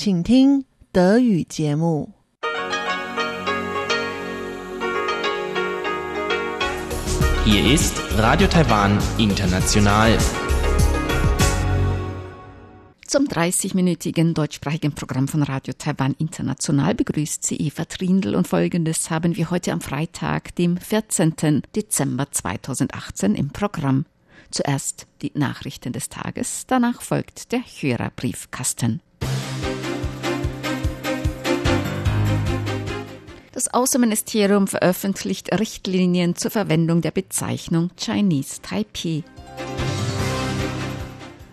请听德语节目。Hier ist Radio Taiwan International. Zum 30-minütigen deutschsprachigen Programm von Radio Taiwan International begrüßt sie Eva Trindl und folgendes haben wir heute am Freitag, dem 14. Dezember 2018 im Programm. Zuerst die Nachrichten des Tages, danach folgt der Hörerbriefkasten. Das Außenministerium veröffentlicht Richtlinien zur Verwendung der Bezeichnung Chinese Taipei.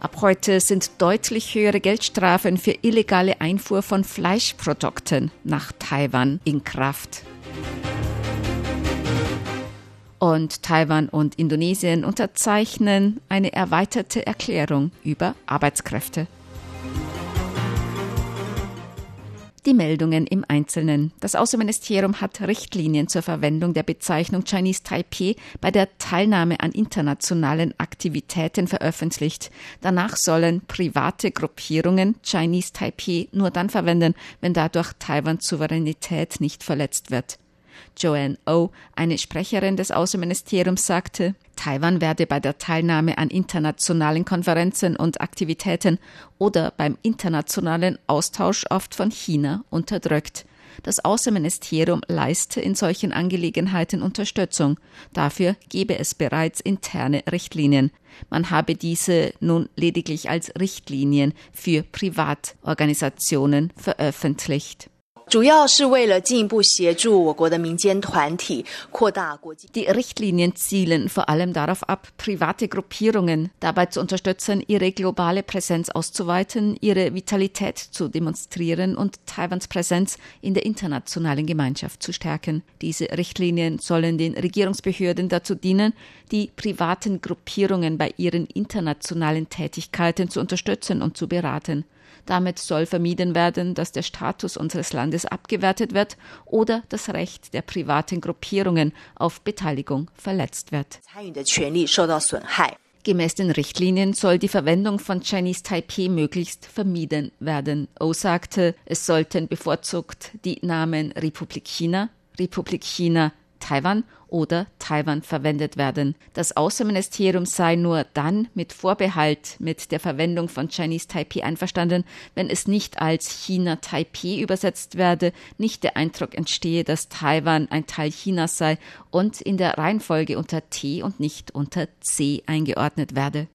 Ab heute sind deutlich höhere Geldstrafen für illegale Einfuhr von Fleischprodukten nach Taiwan in Kraft. Und Taiwan und Indonesien unterzeichnen eine erweiterte Erklärung über Arbeitskräfte. Die Meldungen im Einzelnen. Das Außenministerium hat Richtlinien zur Verwendung der Bezeichnung Chinese Taipei bei der Teilnahme an internationalen Aktivitäten veröffentlicht. Danach sollen private Gruppierungen Chinese Taipei nur dann verwenden, wenn dadurch Taiwans Souveränität nicht verletzt wird. Joanne O, oh, eine Sprecherin des Außenministeriums, sagte, Taiwan werde bei der Teilnahme an internationalen Konferenzen und Aktivitäten oder beim internationalen Austausch oft von China unterdrückt. Das Außenministerium leiste in solchen Angelegenheiten Unterstützung. Dafür gebe es bereits interne Richtlinien. Man habe diese nun lediglich als Richtlinien für Privatorganisationen veröffentlicht. Die Richtlinien zielen vor allem darauf ab, private Gruppierungen dabei zu unterstützen, ihre globale Präsenz auszuweiten, ihre Vitalität zu demonstrieren und Taiwans Präsenz in der internationalen Gemeinschaft zu stärken. Diese Richtlinien sollen den Regierungsbehörden dazu dienen, die privaten Gruppierungen bei ihren internationalen Tätigkeiten zu unterstützen und zu beraten. Damit soll vermieden werden, dass der Status unseres Landes abgewertet wird oder das Recht der privaten Gruppierungen auf Beteiligung verletzt wird. Gemäß den Richtlinien soll die Verwendung von Chinese Taipei möglichst vermieden werden. O sagte, es sollten bevorzugt die Namen Republik China, Republik China Taiwan oder Taiwan verwendet werden. Das Außenministerium sei nur dann mit Vorbehalt mit der Verwendung von Chinese Taipei einverstanden, wenn es nicht als China Taipei übersetzt werde, nicht der Eindruck entstehe, dass Taiwan ein Teil Chinas sei und in der Reihenfolge unter T und nicht unter C eingeordnet werde.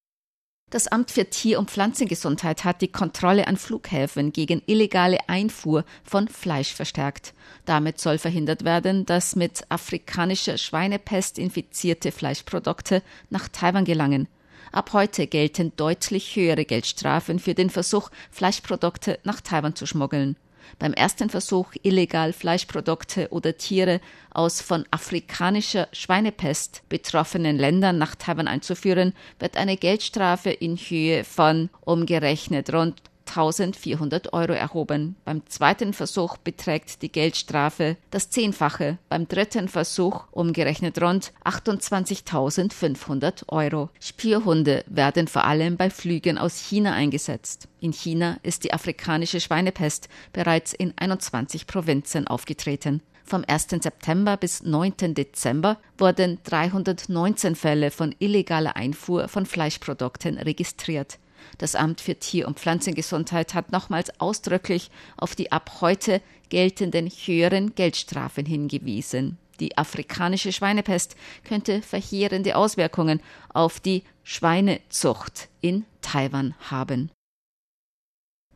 Das Amt für Tier- und Pflanzengesundheit hat die Kontrolle an Flughäfen gegen illegale Einfuhr von Fleisch verstärkt. Damit soll verhindert werden, dass mit afrikanischer Schweinepest infizierte Fleischprodukte nach Taiwan gelangen. Ab heute gelten deutlich höhere Geldstrafen für den Versuch, Fleischprodukte nach Taiwan zu schmuggeln. Beim ersten Versuch, illegal Fleischprodukte oder Tiere aus von afrikanischer Schweinepest betroffenen Ländern nach Taiwan einzuführen, wird eine Geldstrafe in Höhe von umgerechnet rund 1400 Euro erhoben. Beim zweiten Versuch beträgt die Geldstrafe das Zehnfache, beim dritten Versuch umgerechnet rund 28.500 Euro. Spürhunde werden vor allem bei Flügen aus China eingesetzt. In China ist die afrikanische Schweinepest bereits in 21 Provinzen aufgetreten. Vom 1. September bis 9. Dezember wurden 319 Fälle von illegaler Einfuhr von Fleischprodukten registriert. Das Amt für Tier- und Pflanzengesundheit hat nochmals ausdrücklich auf die ab heute geltenden höheren Geldstrafen hingewiesen. Die afrikanische Schweinepest könnte verheerende Auswirkungen auf die Schweinezucht in Taiwan haben.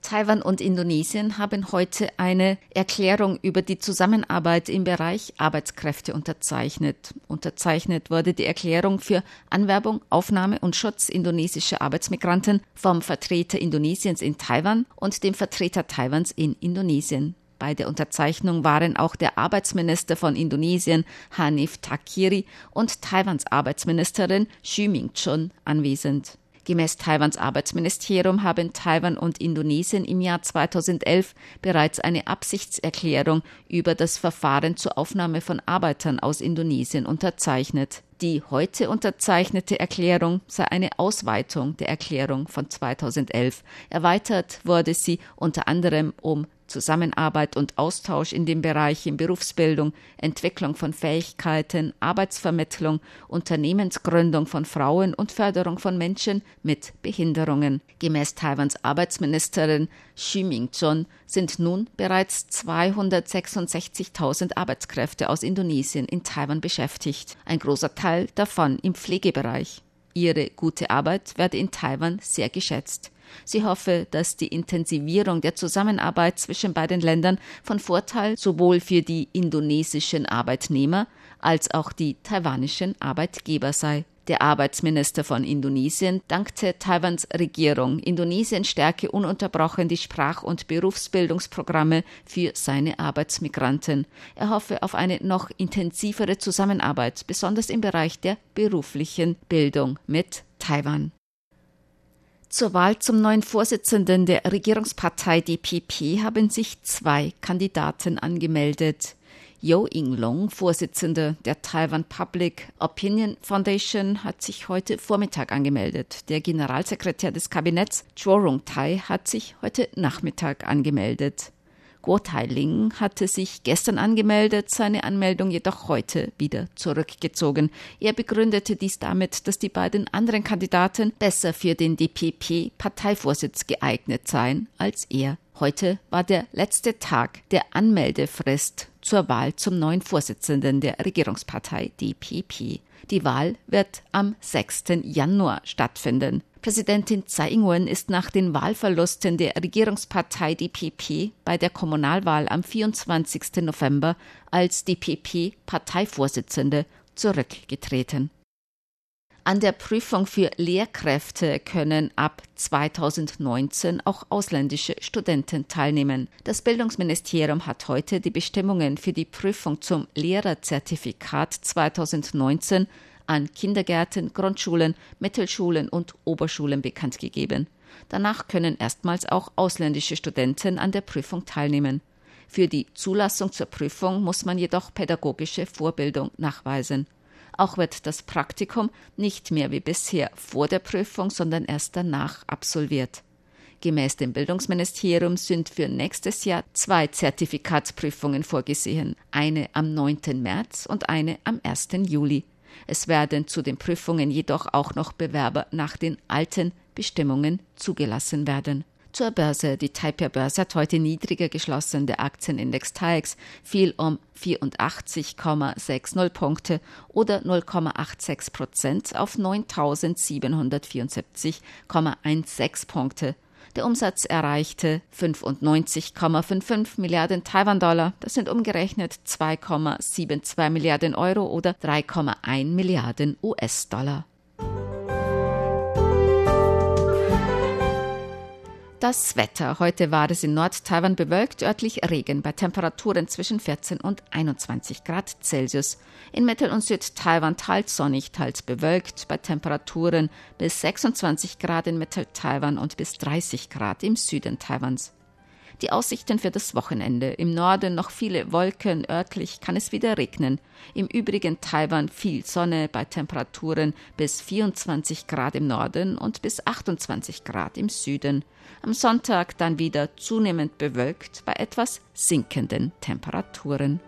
Taiwan und Indonesien haben heute eine Erklärung über die Zusammenarbeit im Bereich Arbeitskräfte unterzeichnet. Unterzeichnet wurde die Erklärung für Anwerbung, Aufnahme und Schutz indonesischer Arbeitsmigranten vom Vertreter Indonesiens in Taiwan und dem Vertreter Taiwans in Indonesien. Bei der Unterzeichnung waren auch der Arbeitsminister von Indonesien Hanif Takiri und Taiwans Arbeitsministerin Xu Ming-chun anwesend. Gemäß Taiwans Arbeitsministerium haben Taiwan und Indonesien im Jahr 2011 bereits eine Absichtserklärung über das Verfahren zur Aufnahme von Arbeitern aus Indonesien unterzeichnet. Die heute unterzeichnete Erklärung sei eine Ausweitung der Erklärung von 2011. Erweitert wurde sie unter anderem um Zusammenarbeit und Austausch in den Bereichen Berufsbildung, Entwicklung von Fähigkeiten, Arbeitsvermittlung, Unternehmensgründung von Frauen und Förderung von Menschen mit Behinderungen. Gemäß Taiwans Arbeitsministerin Xu Ming-chun sind nun bereits 266.000 Arbeitskräfte aus Indonesien in Taiwan beschäftigt, ein großer Teil davon im Pflegebereich. Ihre gute Arbeit werde in Taiwan sehr geschätzt. Sie hoffe, dass die Intensivierung der Zusammenarbeit zwischen beiden Ländern von Vorteil sowohl für die indonesischen Arbeitnehmer als auch die taiwanischen Arbeitgeber sei. Der Arbeitsminister von Indonesien dankte Taiwans Regierung. Indonesien stärke ununterbrochen die Sprach- und Berufsbildungsprogramme für seine Arbeitsmigranten. Er hoffe auf eine noch intensivere Zusammenarbeit, besonders im Bereich der beruflichen Bildung mit Taiwan. Zur Wahl zum neuen Vorsitzenden der Regierungspartei DPP haben sich zwei Kandidaten angemeldet. Yo Ing-long, Vorsitzender der Taiwan Public Opinion Foundation, hat sich heute Vormittag angemeldet. Der Generalsekretär des Kabinetts, Chuo Rong-tai, hat sich heute Nachmittag angemeldet. Guo Tailing hatte sich gestern angemeldet, seine Anmeldung jedoch heute wieder zurückgezogen. Er begründete dies damit, dass die beiden anderen Kandidaten besser für den DPP-Parteivorsitz geeignet seien als er. Heute war der letzte Tag der Anmeldefrist zur Wahl zum neuen Vorsitzenden der Regierungspartei DPP. Die Wahl wird am 6. Januar stattfinden. Präsidentin Tsai Ing-wen ist nach den Wahlverlusten der Regierungspartei DPP bei der Kommunalwahl am 24. November als DPP-Parteivorsitzende zurückgetreten. An der Prüfung für Lehrkräfte können ab 2019 auch ausländische Studenten teilnehmen. Das Bildungsministerium hat heute die Bestimmungen für die Prüfung zum Lehrerzertifikat 2019 an Kindergärten, Grundschulen, Mittelschulen und Oberschulen bekannt gegeben. Danach können erstmals auch ausländische Studenten an der Prüfung teilnehmen. Für die Zulassung zur Prüfung muss man jedoch pädagogische Vorbildung nachweisen. Auch wird das Praktikum nicht mehr wie bisher vor der Prüfung, sondern erst danach absolviert. Gemäß dem Bildungsministerium sind für nächstes Jahr zwei Zertifikatsprüfungen vorgesehen, eine am 9. März und eine am 1. Juli. Es werden zu den Prüfungen jedoch auch noch Bewerber nach den alten Bestimmungen zugelassen werden. Zur Börse. Die Taipei-Börse hat heute niedriger geschlossen. Der Aktienindex TAIEX fiel um 84,60 Punkte oder 0,86 Prozent auf 9.774,16 Punkte. Der Umsatz erreichte 95,55 Milliarden Taiwan-Dollar. Das sind umgerechnet 2,72 Milliarden Euro oder 3,1 Milliarden US-Dollar. Das Wetter. Heute war es in Nord-Taiwan bewölkt, örtlich Regen bei Temperaturen zwischen 14 und 21 Grad Celsius. In Mittel- und Süd-Taiwan teils sonnig, teils bewölkt, bei Temperaturen bis 26 Grad in Mittel-Taiwan und bis 30 Grad im Süden Taiwans. Die Aussichten für das Wochenende. Im Norden noch viele Wolken, örtlich kann es wieder regnen. Im übrigen Taiwan viel Sonne bei Temperaturen bis 24 Grad im Norden und bis 28 Grad im Süden. Am Sonntag dann wieder zunehmend bewölkt bei etwas sinkenden Temperaturen.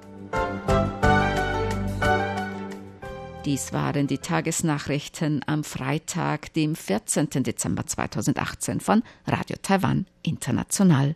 Dies waren die Tagesnachrichten am Freitag, dem 14. Dezember 2018 von Radio Taiwan International.